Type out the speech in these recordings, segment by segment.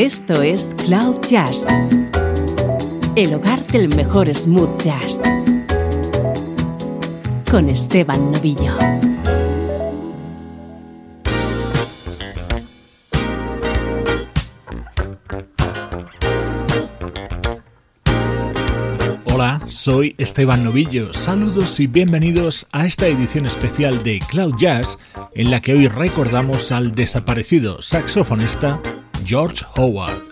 Esto es Cloud Jazz, el hogar del mejor smooth jazz, con Esteban Novillo. Hola, soy Esteban Novillo. Saludos y bienvenidos a esta edición especial de Cloud Jazz en la que hoy recordamos al desaparecido saxofonista George Howard.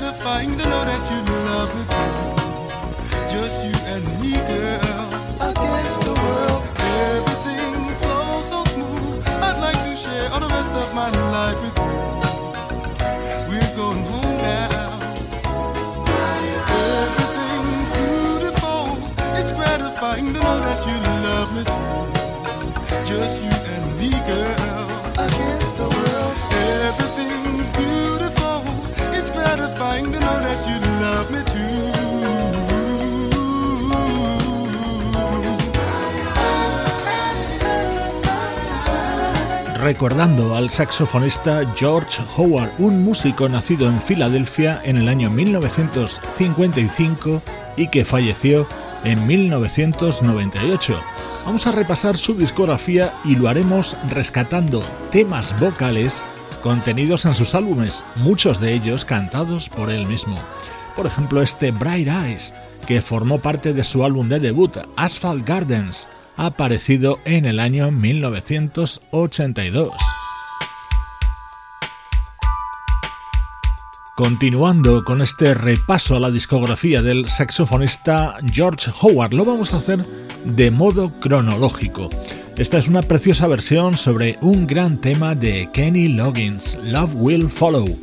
gratifying to know that you love me. Just you and me, girl. Against the world, everything flows so smooth. I'd like to share all the rest of my life with you. We're going home now. Everything's beautiful. It's gratifying to know that you love me too. Just you. Recordando al saxofonista George Howard, un músico nacido en Filadelfia en el año 1955 y que falleció en 1998. Vamos a repasar su discografía y lo haremos rescatando temas vocales contenidos en sus álbumes, muchos de ellos cantados por él mismo. Por ejemplo, este Bright Eyes, que formó parte de su álbum de debut, Asphalt Gardens, aparecido en el año 1982. Continuando con este repaso a la discografía del saxofonista George Howard, lo vamos a hacer de modo cronológico. Esta es una preciosa versión sobre un gran tema de Kenny Loggins, Love Will Follow.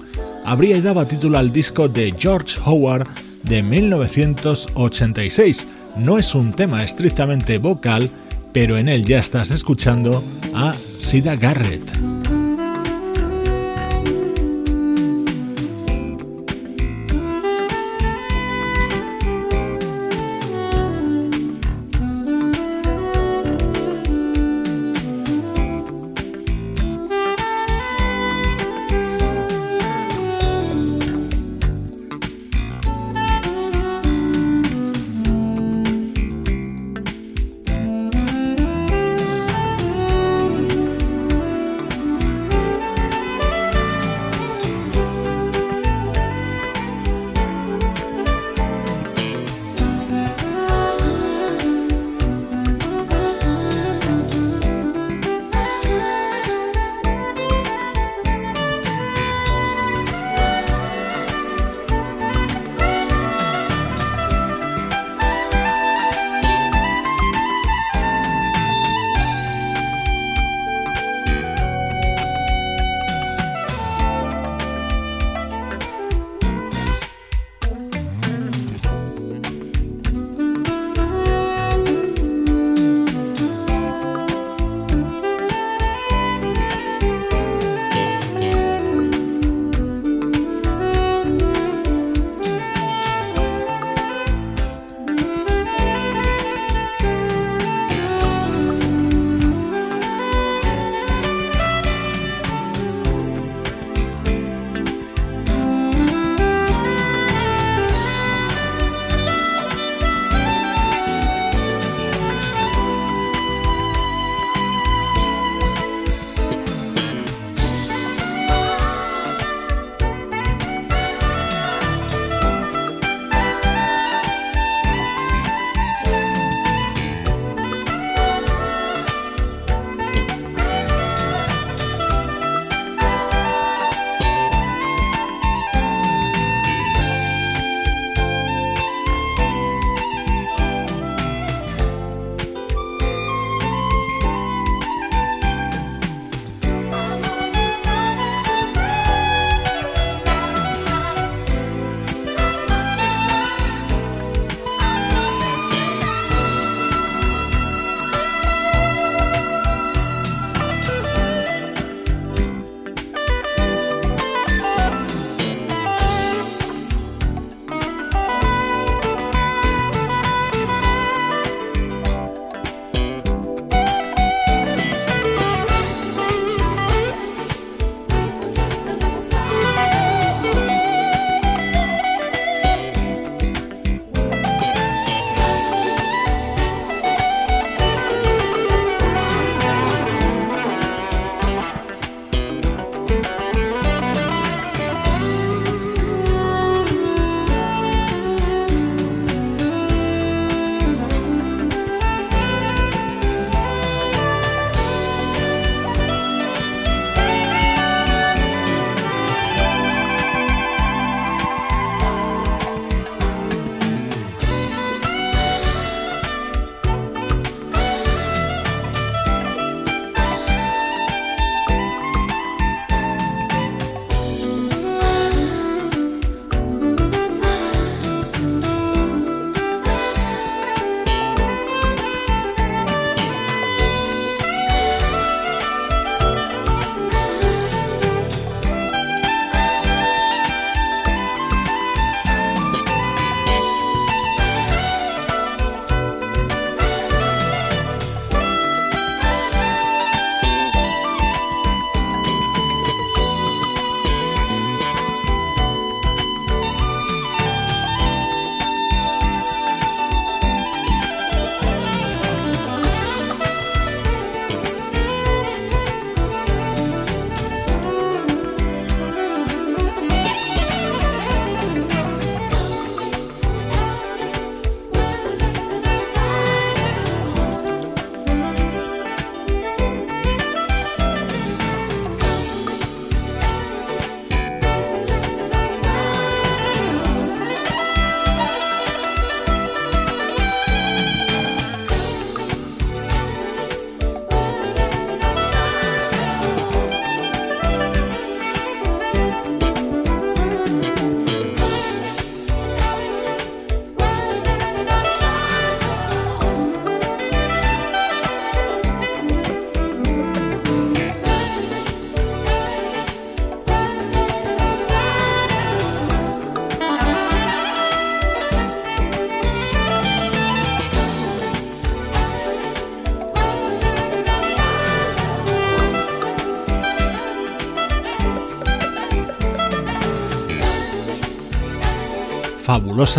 Habría dado título al disco de George Howard de 1986. No es un tema estrictamente vocal, pero en él ya estás escuchando a Sida Garrett.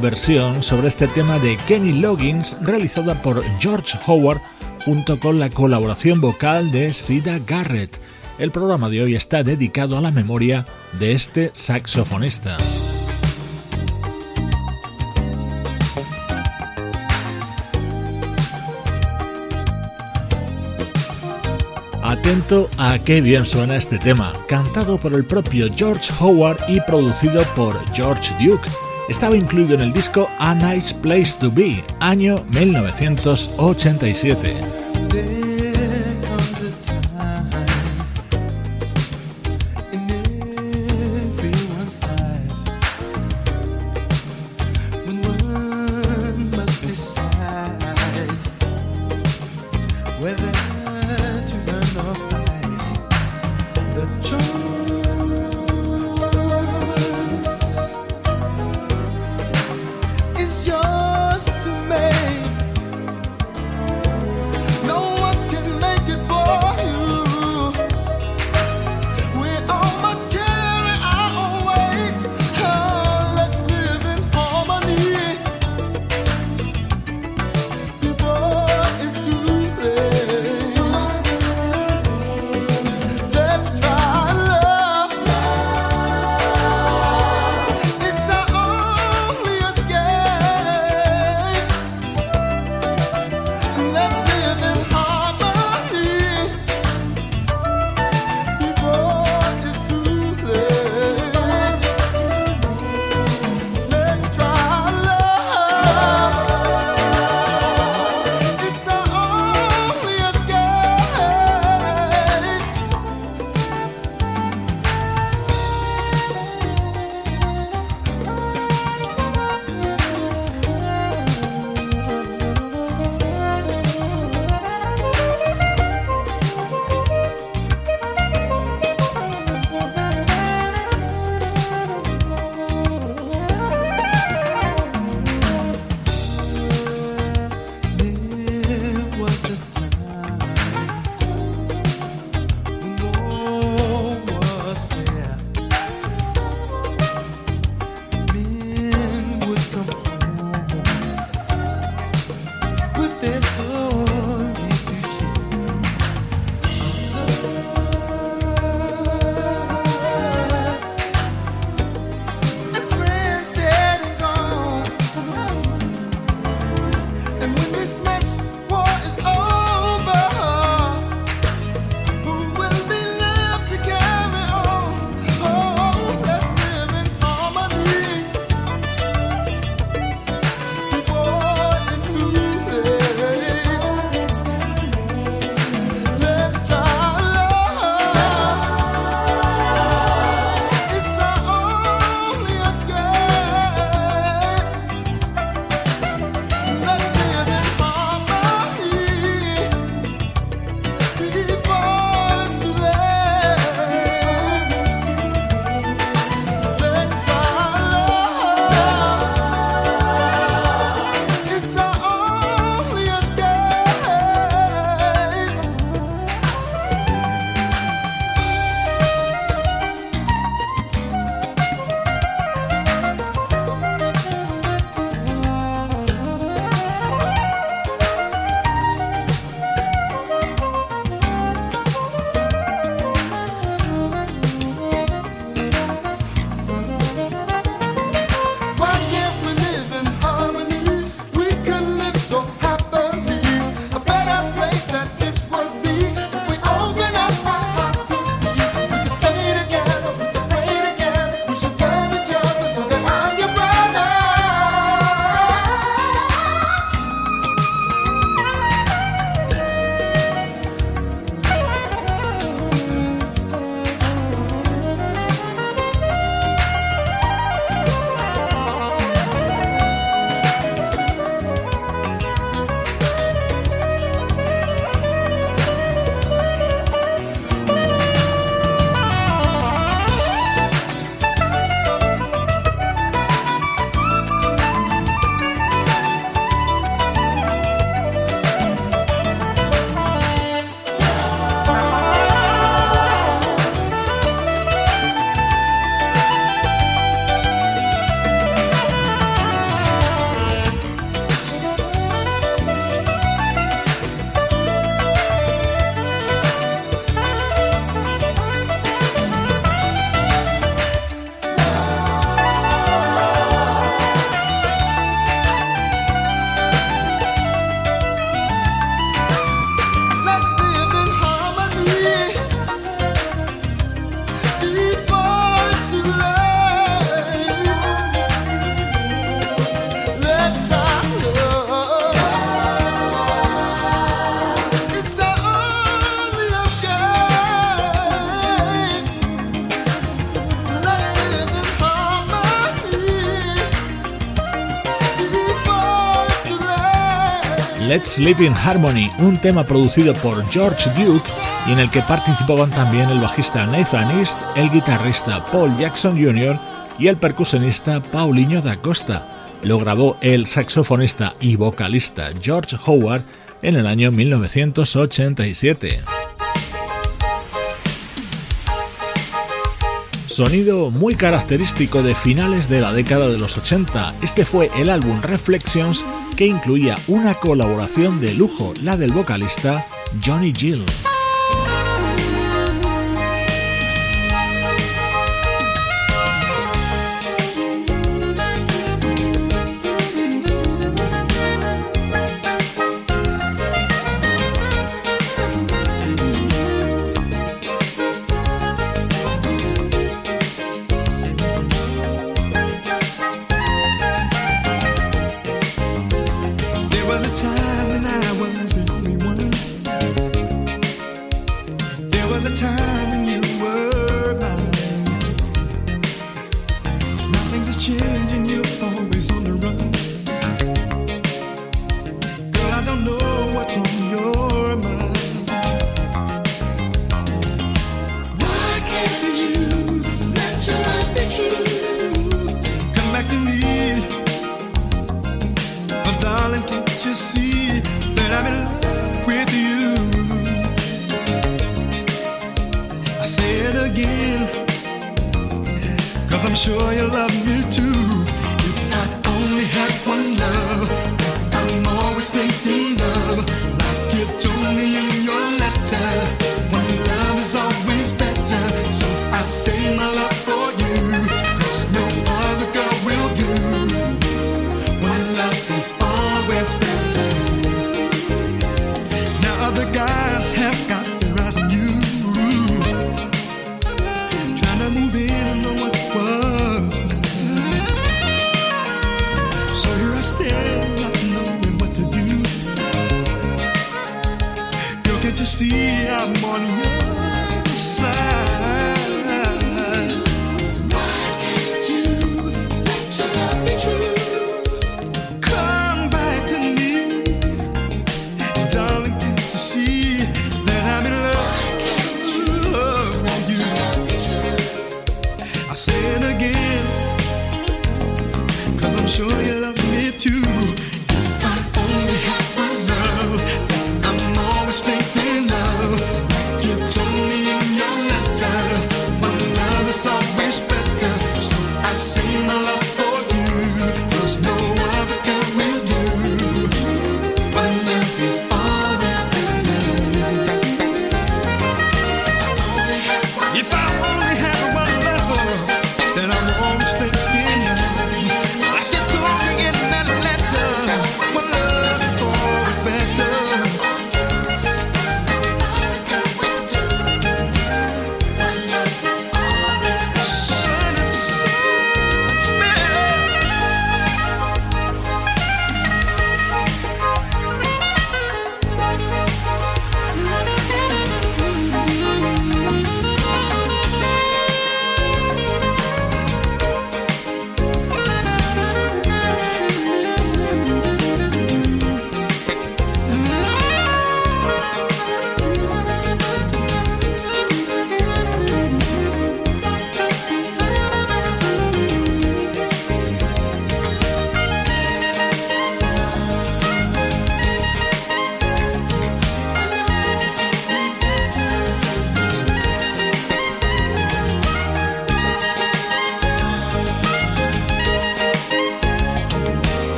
Versión sobre este tema de Kenny Loggins realizada por George Howard junto con la colaboración vocal de Sida Garrett. El programa de hoy está dedicado a la memoria de este saxofonista. Atento a qué bien suena este tema, cantado por el propio George Howard y producido por George Duke. Estaba incluido en el disco A Nice Place to Be, año 1987. Let's Live in Harmony, un tema producido por George Duke y en el que participaban también el bajista Nathan East, el guitarrista Paul Jackson Jr. y el percusionista Paulinho da Costa. Lo grabó el saxofonista y vocalista George Howard en el año 1987. Sonido muy característico de finales de la década de los 80, este fue el álbum Reflections que incluía una colaboración de lujo, la del vocalista Johnny Gill. is always better. Now other guys have got their eyes on you, trying to move in and know what was. Better. So here I stand, not knowing what to do. Girl, can't you see I'm on? you?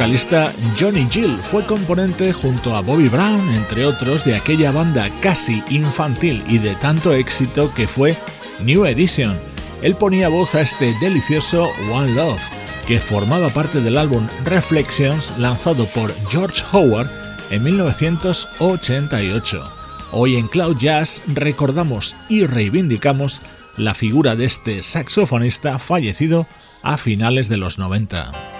Vocalista Johnny Gill fue componente junto a Bobby Brown, entre otros, de aquella banda casi infantil y de tanto éxito que fue New Edition. Él ponía voz a este delicioso One Love, que formaba parte del álbum Reflections lanzado por George Howard en 1988. Hoy en Cloud Jazz recordamos y reivindicamos la figura de este saxofonista fallecido a finales de los 90.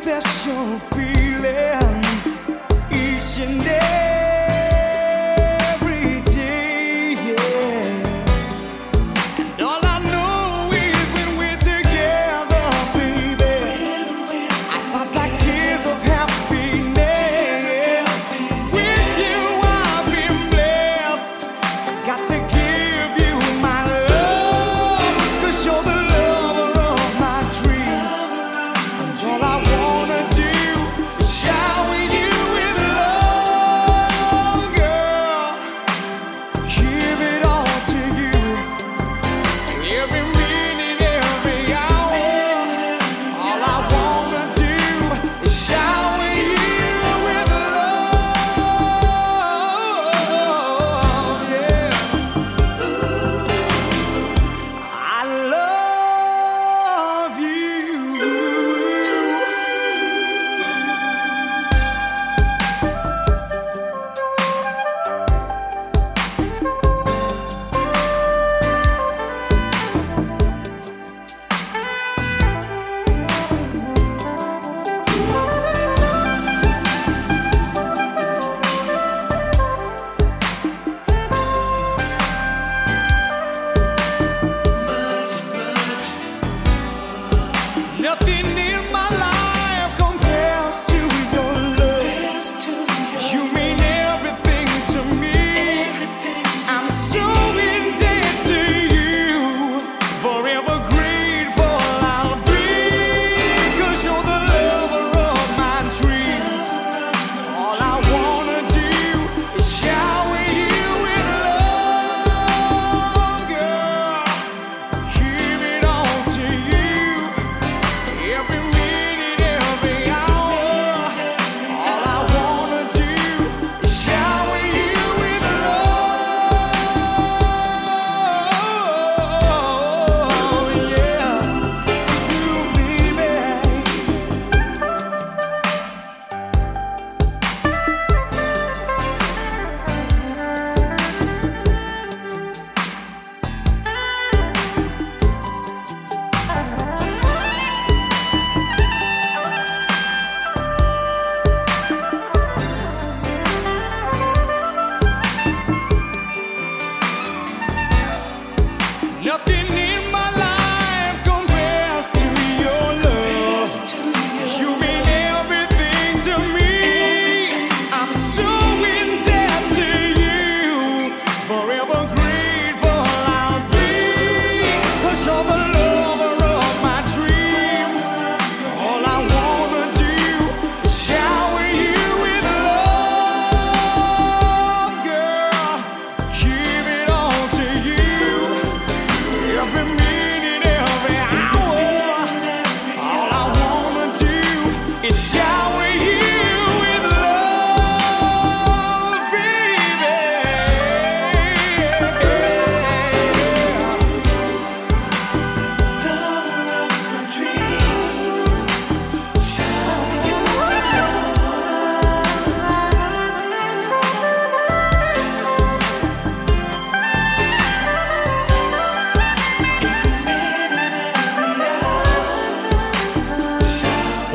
special feeling. Each and every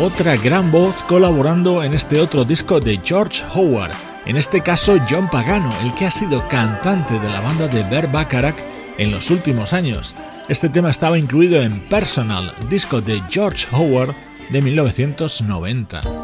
otra gran voz colaborando en este otro disco de George Howard, en este caso John Pagano, el que ha sido cantante de la banda de Bert Bacharach en los últimos años. Este tema estaba incluido en Personal, disco de George Howard de 1990.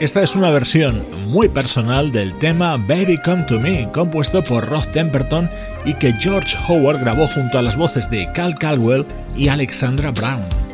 Esta es una versión muy personal del tema Baby Come to Me, compuesto por Rod Temperton y que George Howard grabó junto a las voces de Cal Caldwell y Alexandra Brown.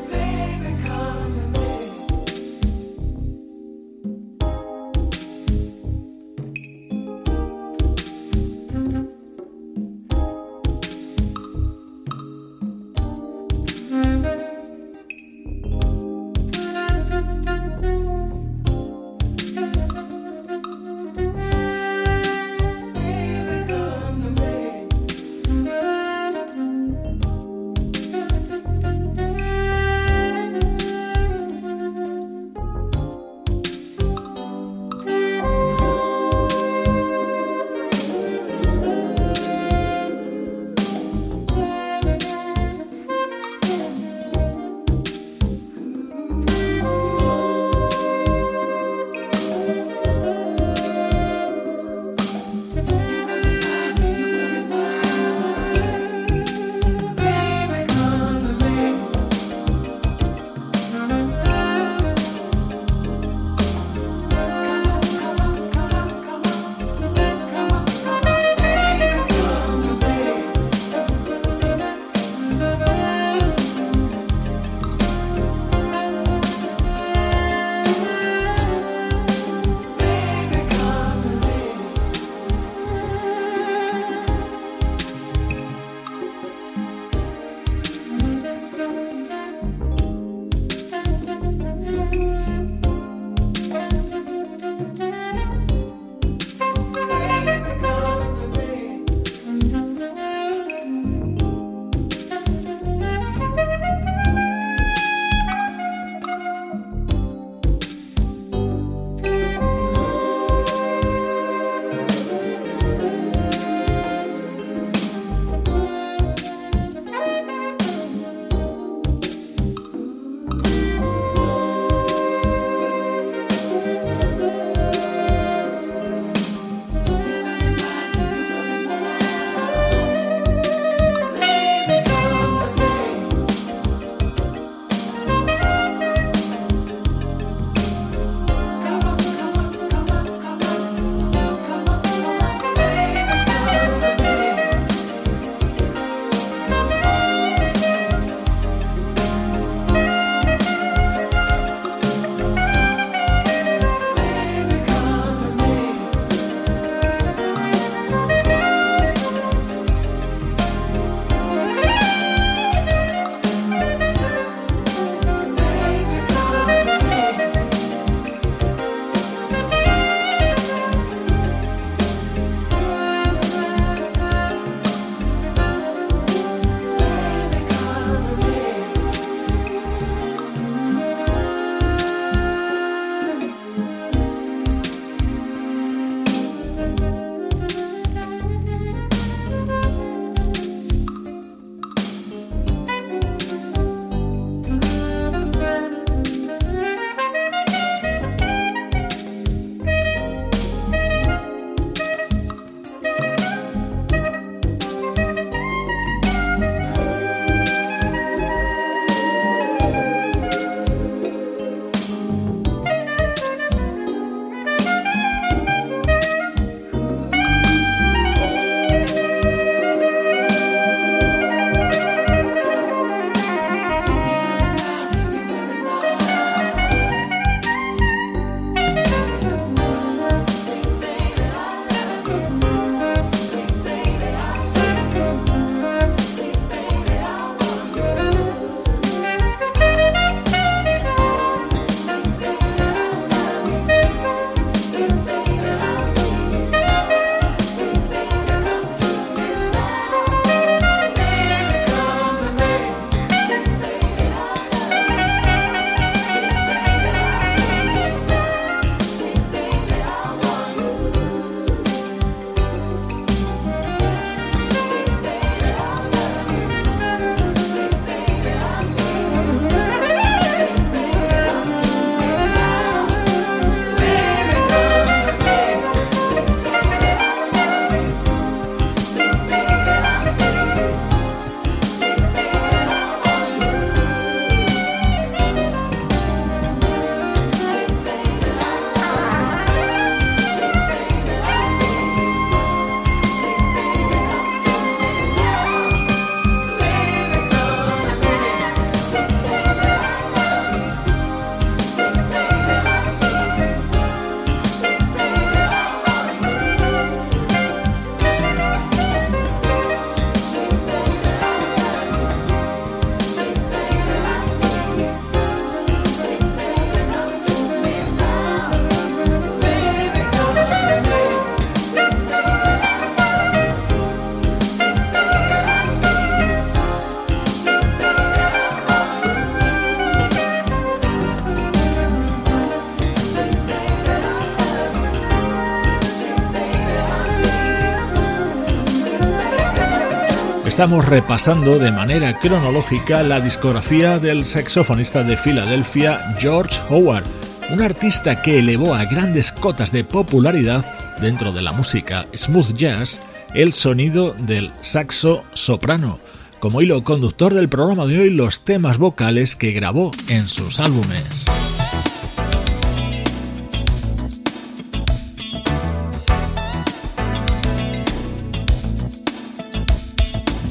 Estamos repasando de manera cronológica la discografía del saxofonista de Filadelfia George Howard, un artista que elevó a grandes cotas de popularidad dentro de la música smooth jazz el sonido del saxo soprano, como hilo conductor del programa de hoy los temas vocales que grabó en sus álbumes.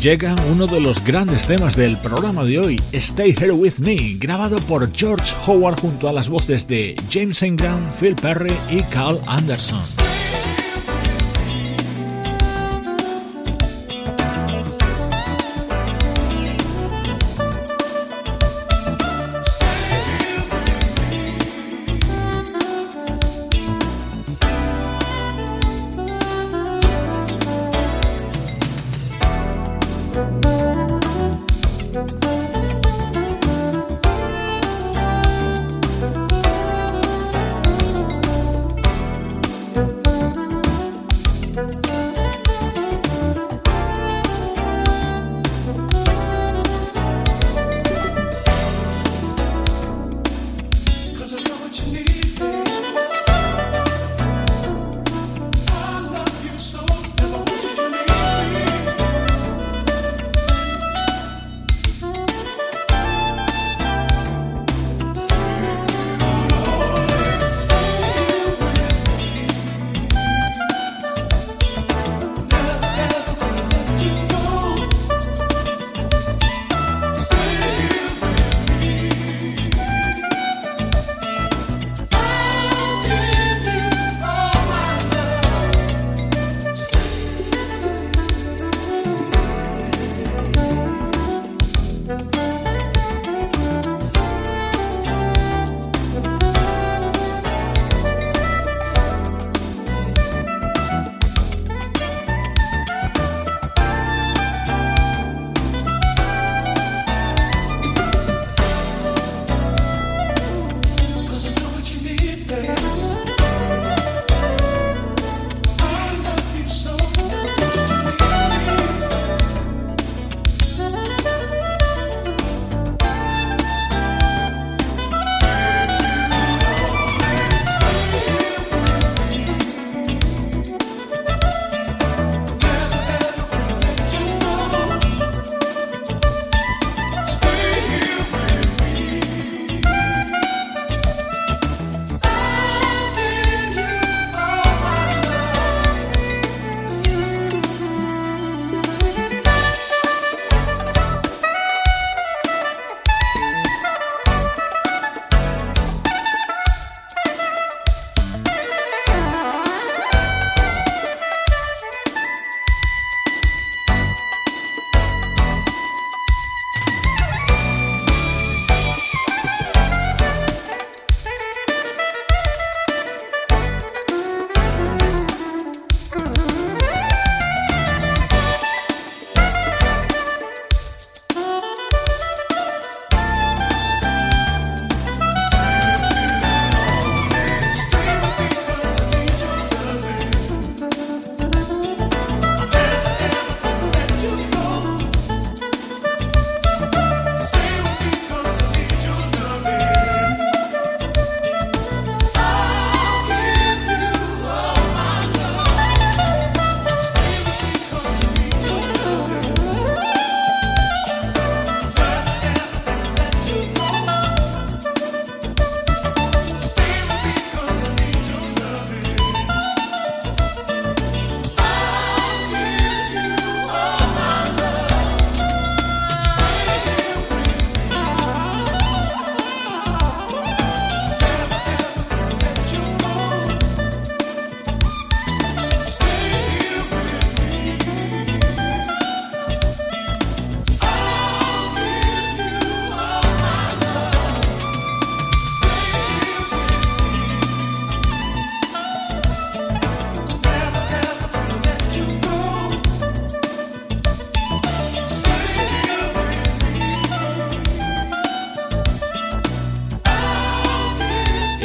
Llega uno de los grandes temas del programa de hoy, Stay Here With Me, grabado por George Howard junto a las voces de James Ingram, Phil Perry y Carl Anderson.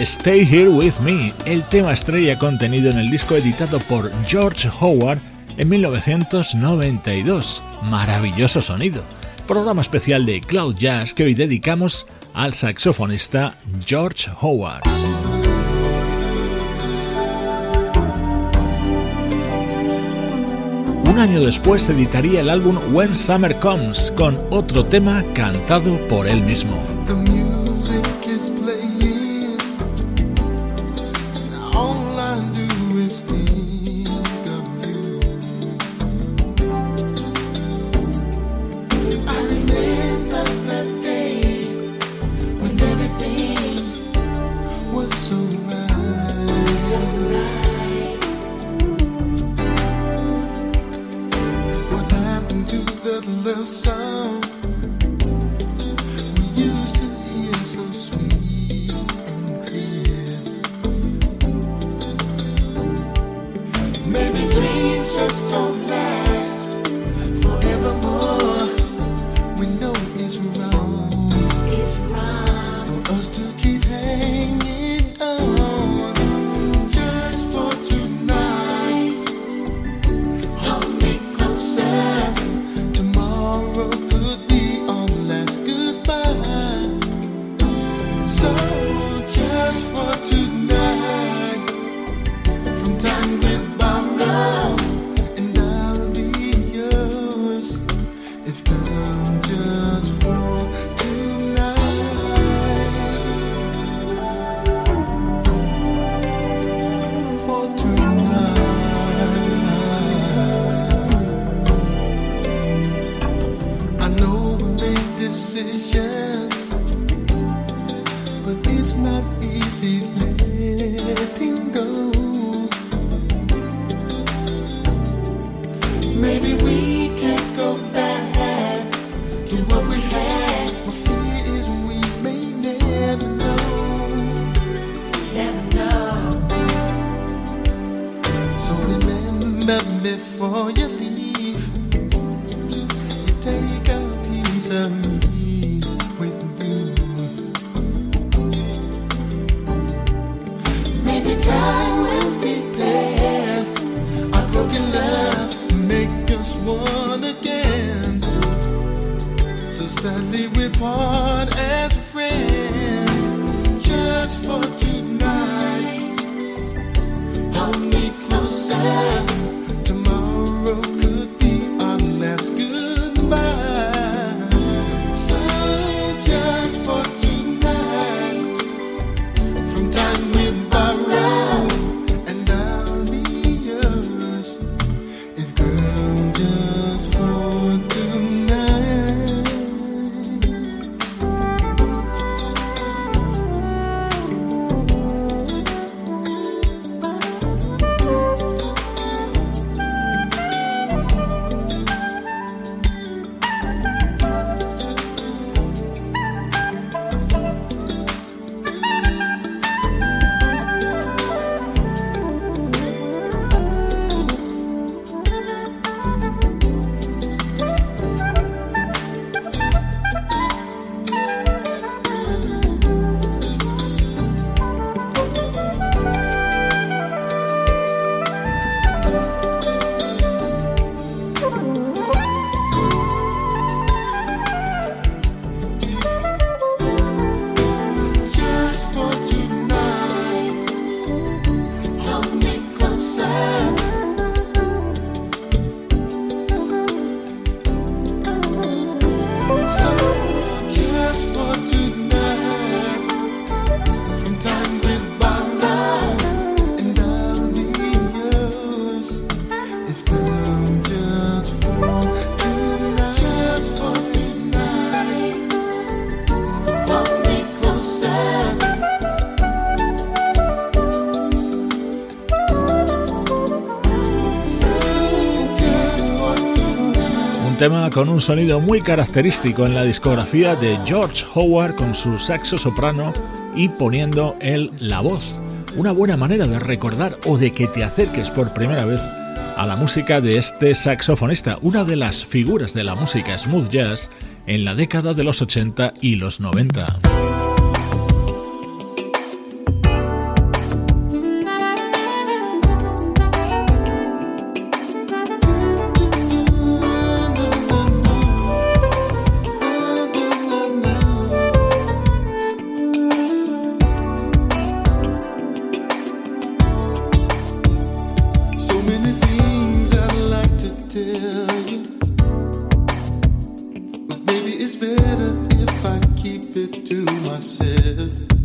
Stay Here With Me, el tema estrella contenido en el disco editado por George Howard en 1992. Maravilloso sonido. Programa especial de Cloud Jazz que hoy dedicamos al saxofonista George Howard. Un año después editaría el álbum When Summer Comes con otro tema cantado por él mismo. Con un sonido muy característico en la discografía de George Howard con su saxo soprano y poniendo él la voz. Una buena manera de recordar o de que te acerques por primera vez a la música de este saxofonista, una de las figuras de la música smooth jazz en la década de los 80 y los 90. It's better if I keep it to myself.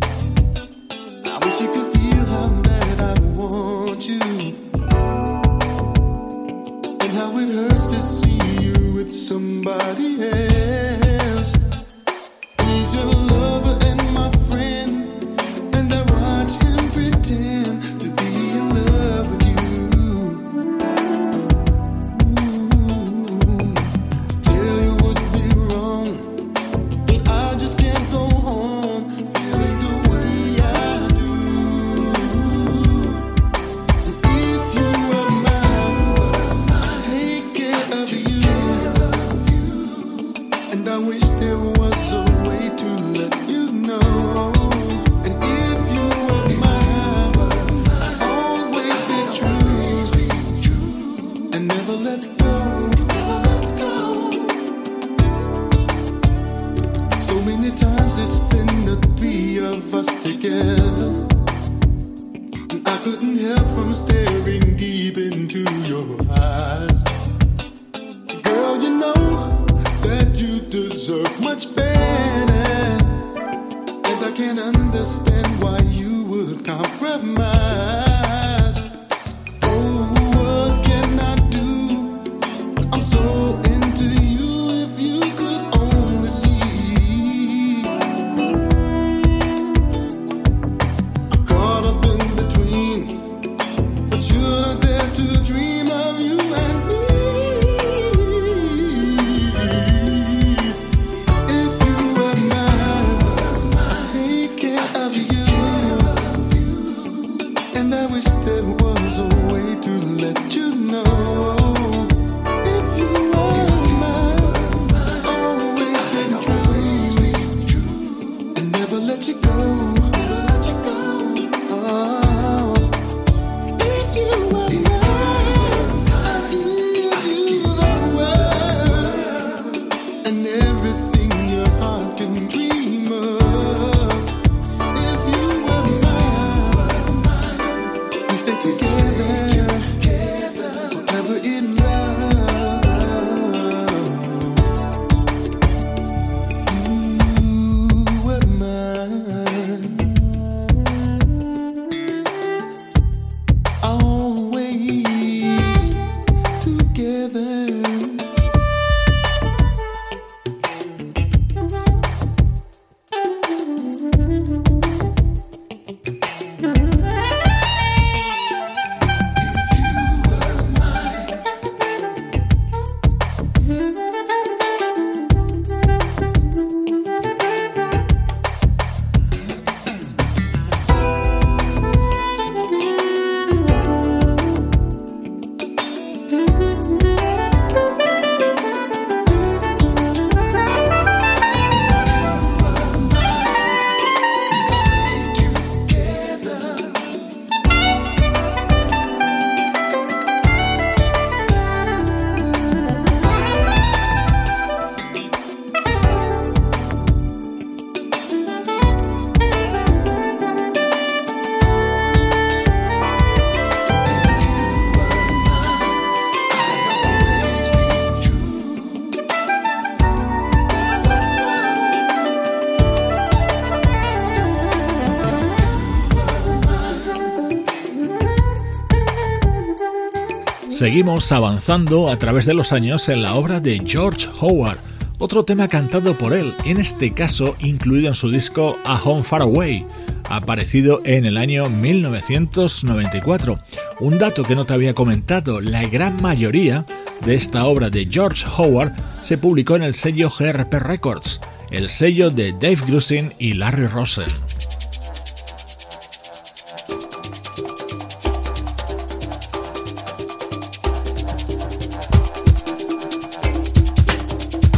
Seguimos avanzando a través de los años en la obra de George Howard, otro tema cantado por él, en este caso incluido en su disco A Home Far Away, aparecido en el año 1994. Un dato que no te había comentado, la gran mayoría de esta obra de George Howard se publicó en el sello GRP Records, el sello de Dave Grusin y Larry Rosen.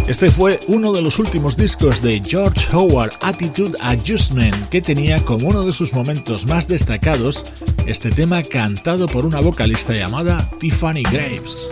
Este fue uno de los últimos discos de George Howard Attitude Adjustment, que tenía como uno de sus momentos más destacados este tema cantado por una vocalista llamada Tiffany Graves.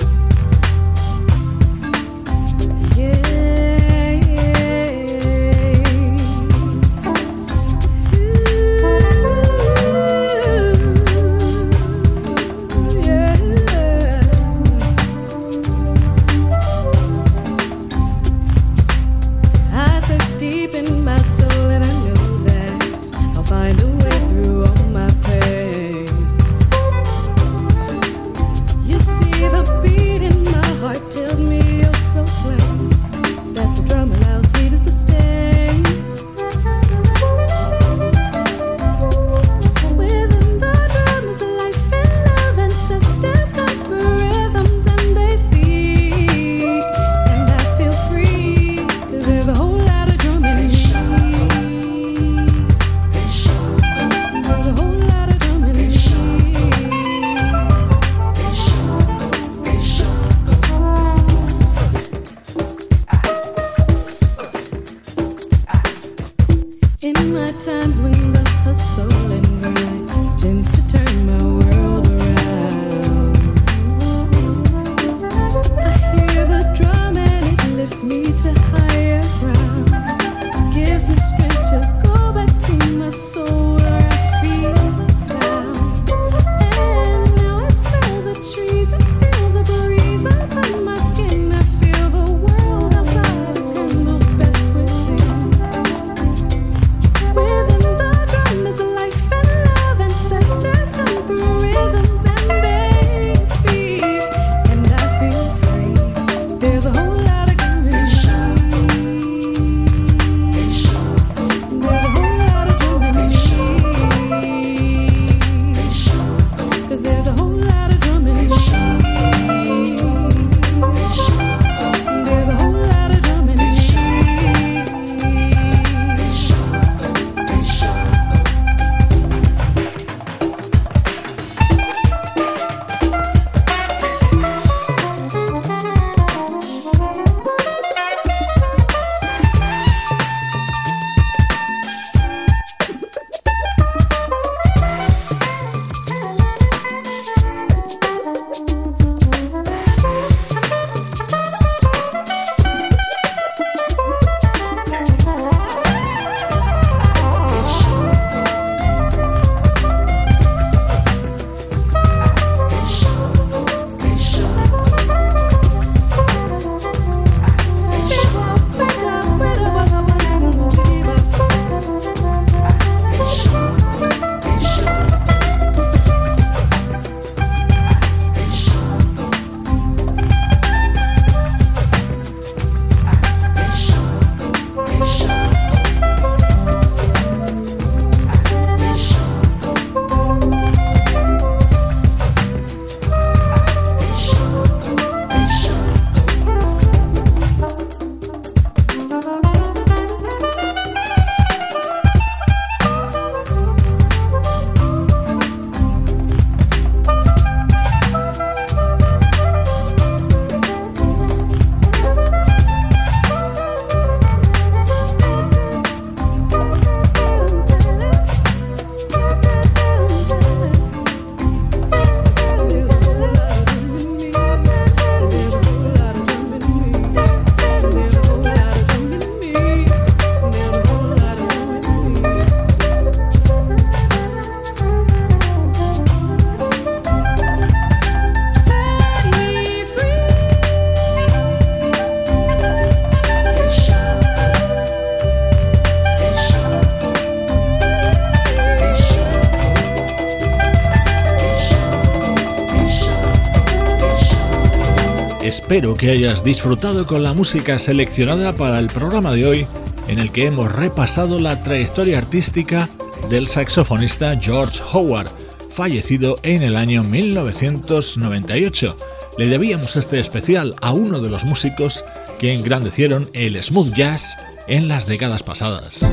Espero que hayas disfrutado con la música seleccionada para el programa de hoy, en el que hemos repasado la trayectoria artística del saxofonista George Howard, fallecido en el año 1998. Le debíamos este especial a uno de los músicos que engrandecieron el smooth jazz en las décadas pasadas.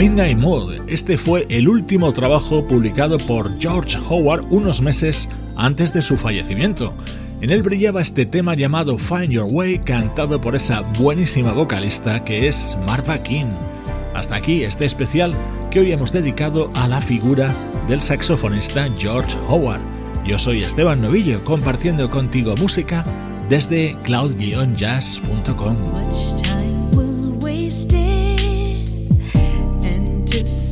Midnight Mood, este fue el último trabajo publicado por George Howard unos meses antes de su fallecimiento. En él brillaba este tema llamado Find Your Way, cantado por esa buenísima vocalista que es Marva King. Hasta aquí este especial que hoy hemos dedicado a la figura del saxofonista George Howard. Yo soy Esteban Novillo compartiendo contigo música desde cloud-jazz.com. this way.